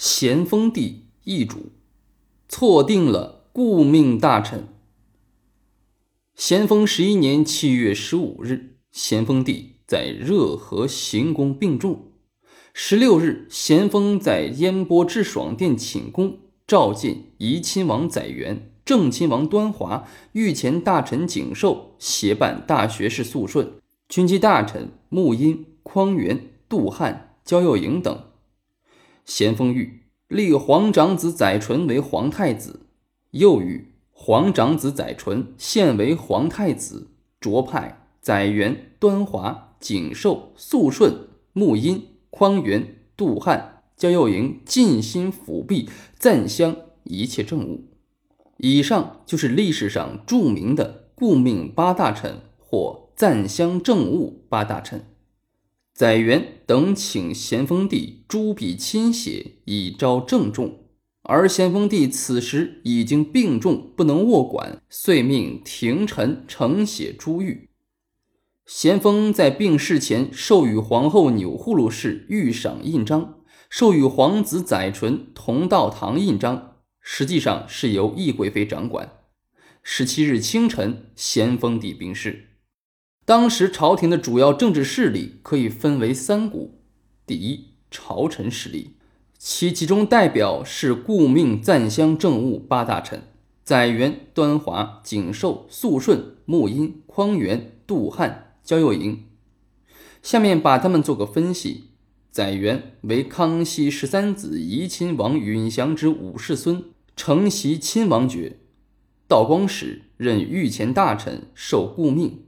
咸丰帝易主，错定了顾命大臣。咸丰十一年七月十五日，咸丰帝在热河行宫病重。十六日，咸丰在烟波致爽殿寝宫，召见怡亲王载元、正亲王端华、御前大臣景寿、协办大学士肃顺、军机大臣穆荫、匡源、杜汉、焦佑营等。咸丰谕立皇长子载淳为皇太子，又谕皇长子载淳现为皇太子，擢派载元、端华、景寿、肃顺、穆荫、匡源、杜汉、焦佑营尽心辅弼赞襄一切政务。以上就是历史上著名的顾命八大臣或赞襄政务八大臣。载元等请咸丰帝朱笔亲写，以昭郑重。而咸丰帝此时已经病重，不能握管，遂命廷臣呈写朱谕。咸丰在病逝前授予皇后钮祜禄氏御赏印章，授予皇子载淳同道堂印章，实际上是由懿贵妃掌管。十七日清晨，咸丰帝病逝。当时朝廷的主要政治势力可以分为三股：第一，朝臣势力，其集中代表是顾命赞襄政务八大臣：载元、端华、景寿、肃顺、穆荫、匡源、杜汉、焦佑营。下面把他们做个分析：载元为康熙十三子怡亲王允祥之五世孙，承袭亲王爵；道光时任御前大臣，受顾命。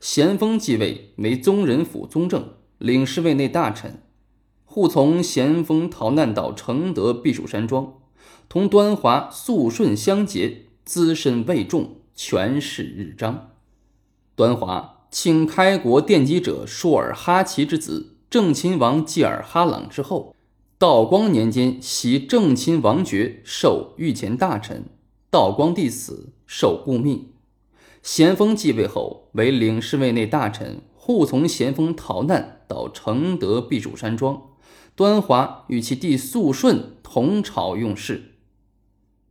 咸丰继位为宗人府宗正，领侍卫内大臣，护从咸丰逃难到承德避暑山庄，同端华、肃顺相结，资深位重，权势日彰。端华请开国奠基者舒尔哈齐之子正亲王济尔哈朗之后，道光年间袭正亲王爵，授御前大臣。道光帝死，受顾命。咸丰继位后，为领侍卫内大臣，护从咸丰逃难到承德避暑山庄。端华与其弟肃顺同朝用事。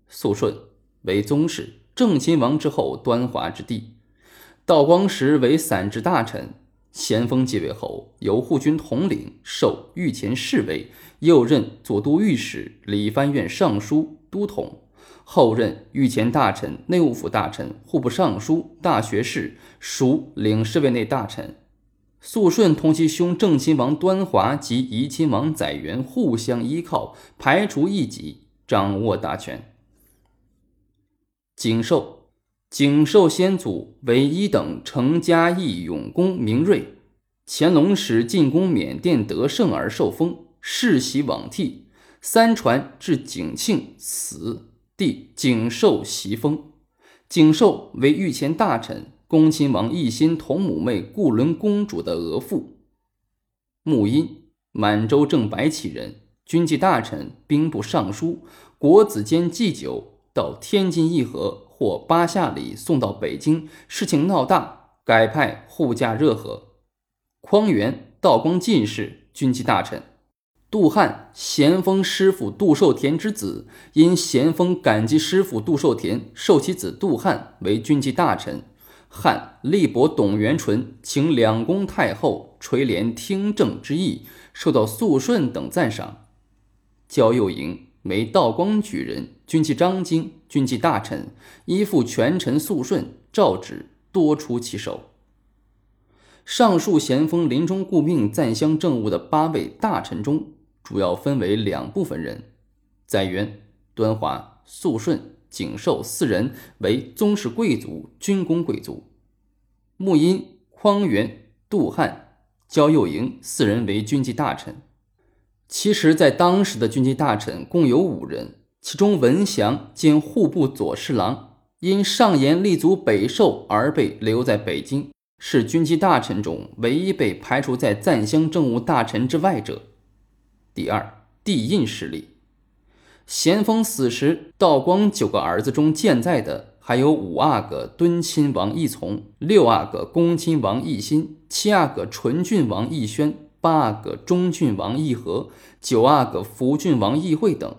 肃顺为宗室，正亲王之后端华之弟。道光时为散治大臣。咸丰继位后，由护军统领，授御前侍卫，又任左都御史、理藩院尚书、都统。后任御前大臣、内务府大臣、户部尚书、大学士，属领侍卫内大臣。肃顺同其兄正亲王端华及怡亲王载元互相依靠，排除异己，掌握大权。景寿，景寿先祖为一等成嘉义永公明瑞，乾隆时进攻缅甸得胜而受封，世袭罔替，三传至景庆死。帝景寿袭封，景寿为御前大臣，恭亲王奕欣同母妹固伦公主的额驸。穆荫，满洲正白旗人，军机大臣、兵部尚书，国子监祭酒，到天津议和，获八下礼送到北京，事情闹大，改派护驾热河。匡源，道光进士，军机大臣。杜汉，咸丰师傅杜寿田之子，因咸丰感激师傅杜寿田，授其子杜汉为军机大臣。汉力伯董元淳，请两宫太后垂帘听政之意，受到肃顺等赞赏。焦佑营为道光举人，军机张京，军机大臣，依附权臣肃顺，诏旨多出其手。上述咸丰临终顾命赞襄政务的八位大臣中。主要分为两部分人：载元、端华、肃顺、景寿四人为宗室贵族、军功贵族；穆荫、匡源、杜汉、焦佑营四人为军机大臣。其实，在当时的军机大臣共有五人，其中文祥兼户部左侍郎，因上言立足北狩而被留在北京，是军机大臣中唯一被排除在赞襄政务大臣之外者。第二，帝印势力。咸丰死时，道光九个儿子中健在的还有五阿哥敦亲王奕从，六阿哥恭亲王奕欣，七阿哥纯郡王奕轩，八阿哥忠郡王奕和、九阿哥福郡王义会等。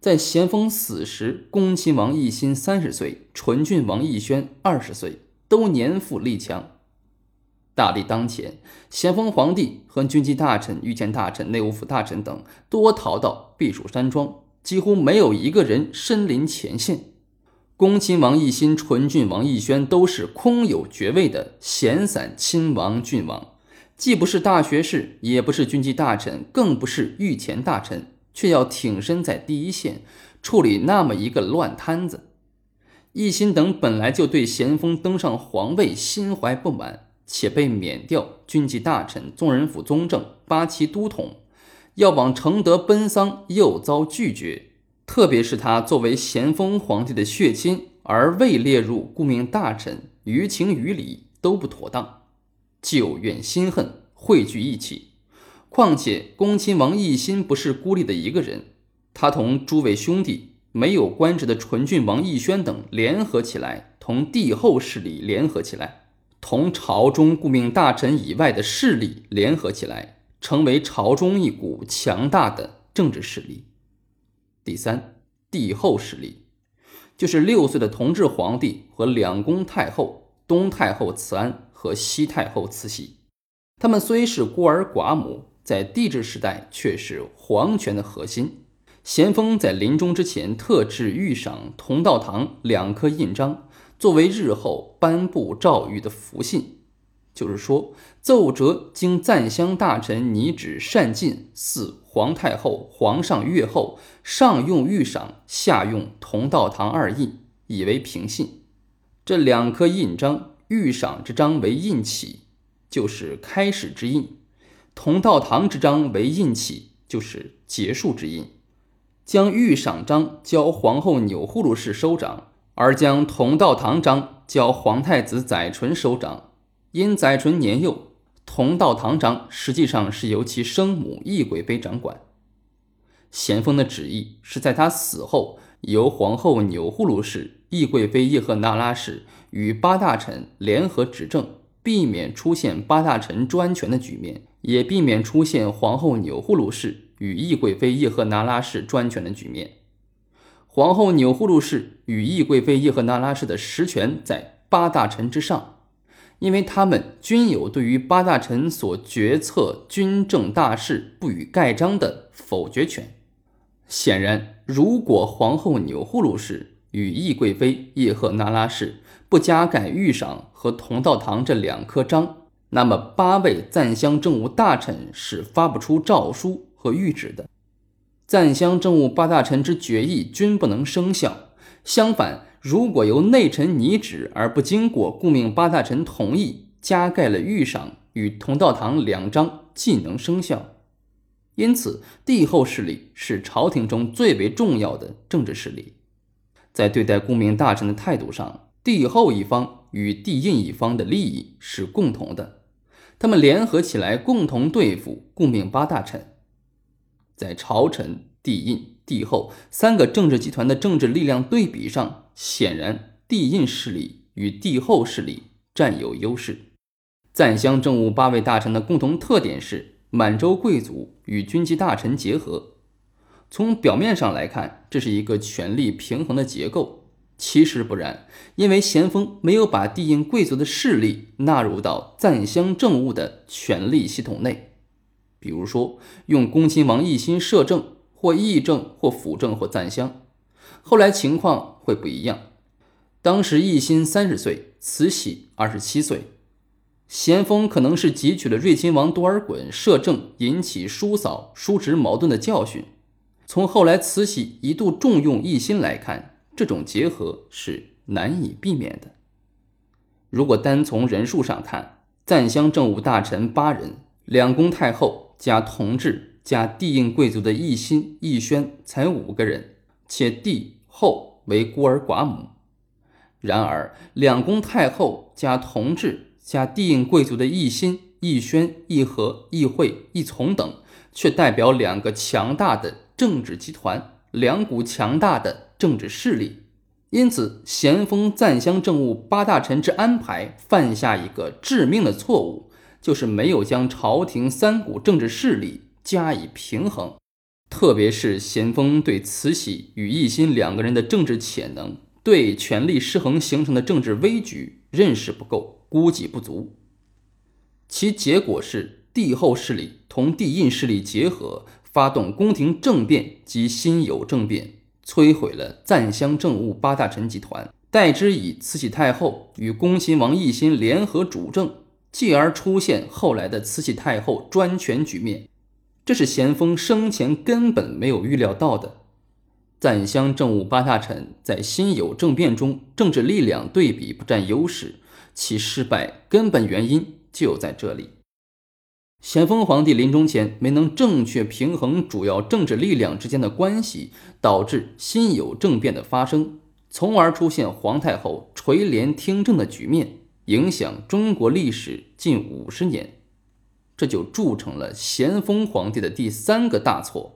在咸丰死时，恭亲王奕欣三十岁，纯郡王奕轩二十岁，都年富力强。大历当前，咸丰皇帝和军机大臣、御前大臣、内务府大臣等多逃到避暑山庄，几乎没有一个人身临前线。恭亲王奕欣、纯郡王奕轩都是空有爵位的闲散亲王郡王，既不是大学士，也不是军机大臣，更不是御前大臣。却要挺身在第一线处理那么一个乱摊子。奕欣等本来就对咸丰登上皇位心怀不满，且被免掉军机大臣、宗人府宗正、八旗都统，要往承德奔丧又遭拒绝。特别是他作为咸丰皇帝的血亲而未列入顾命大臣，于情于理都不妥当，旧怨新恨汇聚一起。况且，恭亲王奕欣不是孤立的一个人，他同诸位兄弟没有官职的纯郡王奕轩等联合起来，同帝后势力联合起来，同朝中顾命大臣以外的势力联合起来，成为朝中一股强大的政治势力。第三，帝后势力，就是六岁的同治皇帝和两宫太后东太后慈安和西太后慈禧，他们虽是孤儿寡母。在帝制时代，却是皇权的核心。咸丰在临终之前，特制御赏同道堂两颗印章，作为日后颁布诏谕的符信。就是说，奏折经赞襄大臣拟旨善进，似皇太后、皇上阅后，上用御赏，下用同道堂二印，以为平信。这两颗印章，御赏之章为印启，就是开始之印。同道堂之章为印起，就是结束之印。将御赏章交皇后钮祜禄氏收掌，而将同道堂章交皇太子载淳收掌。因载淳年幼，同道堂章实际上是由其生母懿贵妃掌管。咸丰的旨意是在他死后，由皇后钮祜禄氏、懿贵妃叶赫那拉氏与八大臣联合执政，避免出现八大臣专权的局面。也避免出现皇后钮祜禄氏与懿贵妃叶赫那拉氏专权的局面。皇后钮祜禄氏与懿贵妃叶赫那拉氏的实权在八大臣之上，因为他们均有对于八大臣所决策军政大事不予盖章的否决权。显然，如果皇后钮祜禄氏与懿贵妃叶赫那拉氏不加盖御赏和同道堂这两颗章，那么，八位赞襄政务大臣是发不出诏书和谕旨的，赞襄政务八大臣之决议均不能生效。相反，如果由内臣拟旨而不经过顾命八大臣同意，加盖了御赏与同道堂两章，即能生效。因此，帝后势力是朝廷中最为重要的政治势力，在对待顾命大臣的态度上，帝后一方与帝印一方的利益是共同的。他们联合起来，共同对付顾命八大臣。在朝臣、帝印、帝后三个政治集团的政治力量对比上，显然帝印势力与帝后势力占有优势。赞襄政务八位大臣的共同特点是满洲贵族与军机大臣结合。从表面上来看，这是一个权力平衡的结构。其实不然，因为咸丰没有把帝印贵族的势力纳入到赞襄政务的权力系统内。比如说，用恭亲王奕欣摄政，或议政，或辅政，或赞襄。后来情况会不一样。当时奕欣三十岁，慈禧二十七岁。咸丰可能是汲取了睿亲王多尔衮摄政引起叔嫂叔侄矛盾的教训。从后来慈禧一度重用奕欣来看。这种结合是难以避免的。如果单从人数上看，赞襄政务大臣八人，两宫太后加同治加帝印贵族的奕欣、奕轩才五个人，且帝后为孤儿寡母。然而，两宫太后加同治加帝印贵族的奕欣、奕轩、奕和、奕惠、奕从等，却代表两个强大的政治集团，两股强大的。政治势力，因此咸丰赞襄政务八大臣之安排犯下一个致命的错误，就是没有将朝廷三股政治势力加以平衡，特别是咸丰对慈禧与奕欣两个人的政治潜能、对权力失衡形成的政治危局认识不够，估计不足。其结果是帝后势力同帝印势力结合，发动宫廷政变及辛酉政变，摧毁了赞襄政务八大臣集团，代之以慈禧太后与恭亲王奕欣联合主政。继而出现后来的慈禧太后专权局面，这是咸丰生前根本没有预料到的。赞襄政务八大臣在辛酉政变中政治力量对比不占优势，其失败根本原因就在这里。咸丰皇帝临终前没能正确平衡主要政治力量之间的关系，导致辛酉政变的发生，从而出现皇太后垂帘听政的局面。影响中国历史近五十年，这就铸成了咸丰皇帝的第三个大错。